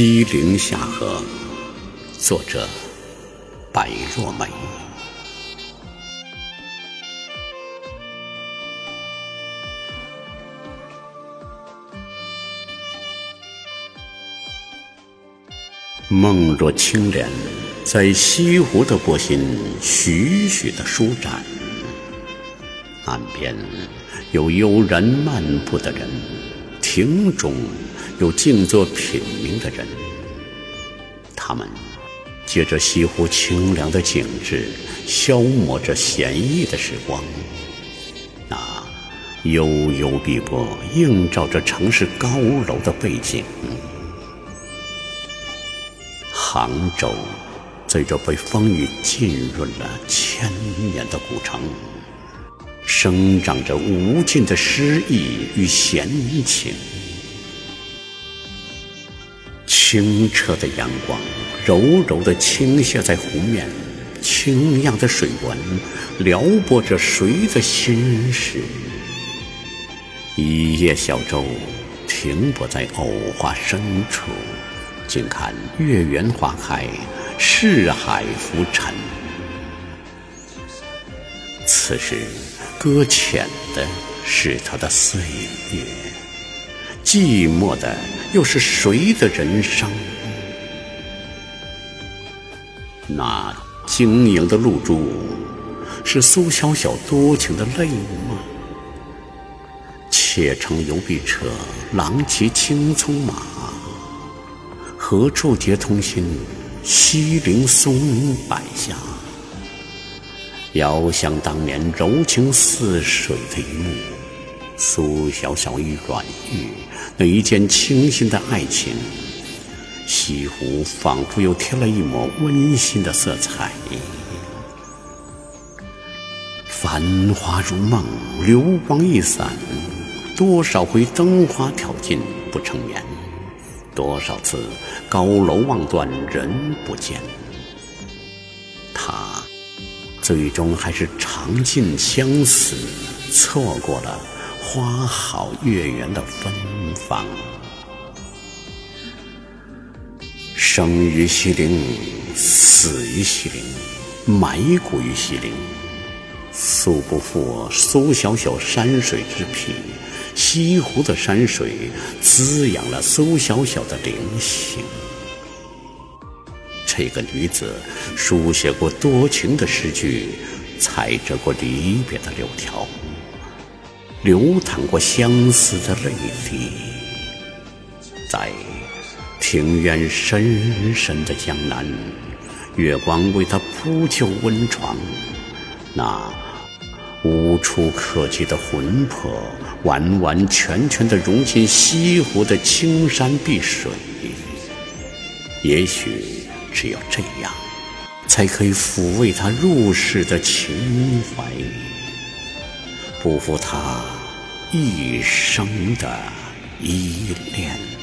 西陵下河，作者白若梅。梦若青莲，在西湖的波心徐徐的舒展，岸边有悠然漫步的人，亭中。有静坐品茗的人，他们借着西湖清凉的景致，消磨着闲逸的时光。那悠悠碧波映照着城市高楼的背景。杭州，这座被风雨浸润了千年的古城，生长着无尽的诗意与闲情。清澈的阳光，柔柔地倾泻在湖面，清亮的水纹撩拨着谁的心事？一叶小舟停泊在藕花深处，静看月圆花开，四海浮沉。此时，搁浅的是他的岁月，寂寞的。又是谁的人生？那晶莹的露珠，是苏小小多情的泪吗？且乘游碧车，郎骑青葱马，何处结同心？西陵松柏下，遥想当年柔情似水的一幕。苏小小与阮玉那一见倾心的爱情，西湖仿佛又添了一抹温馨的色彩。繁华如梦，流光易散，多少回灯花挑尽不成眠，多少次高楼望断人不见。他最终还是尝尽相思，错过了。花好月圆的芬芳，生于西陵，死于西陵，埋骨于西陵。素不负苏小小山水之品，西湖的山水滋养了苏小小的灵性。这个女子书写过多情的诗句，采折过离别的柳条。流淌过相思的泪滴，在庭院深深的江南，月光为他铺就温床，那无处可及的魂魄，完完全全的融进西湖的青山碧水。也许只有这样，才可以抚慰他入世的情怀。辜负他一生的依恋。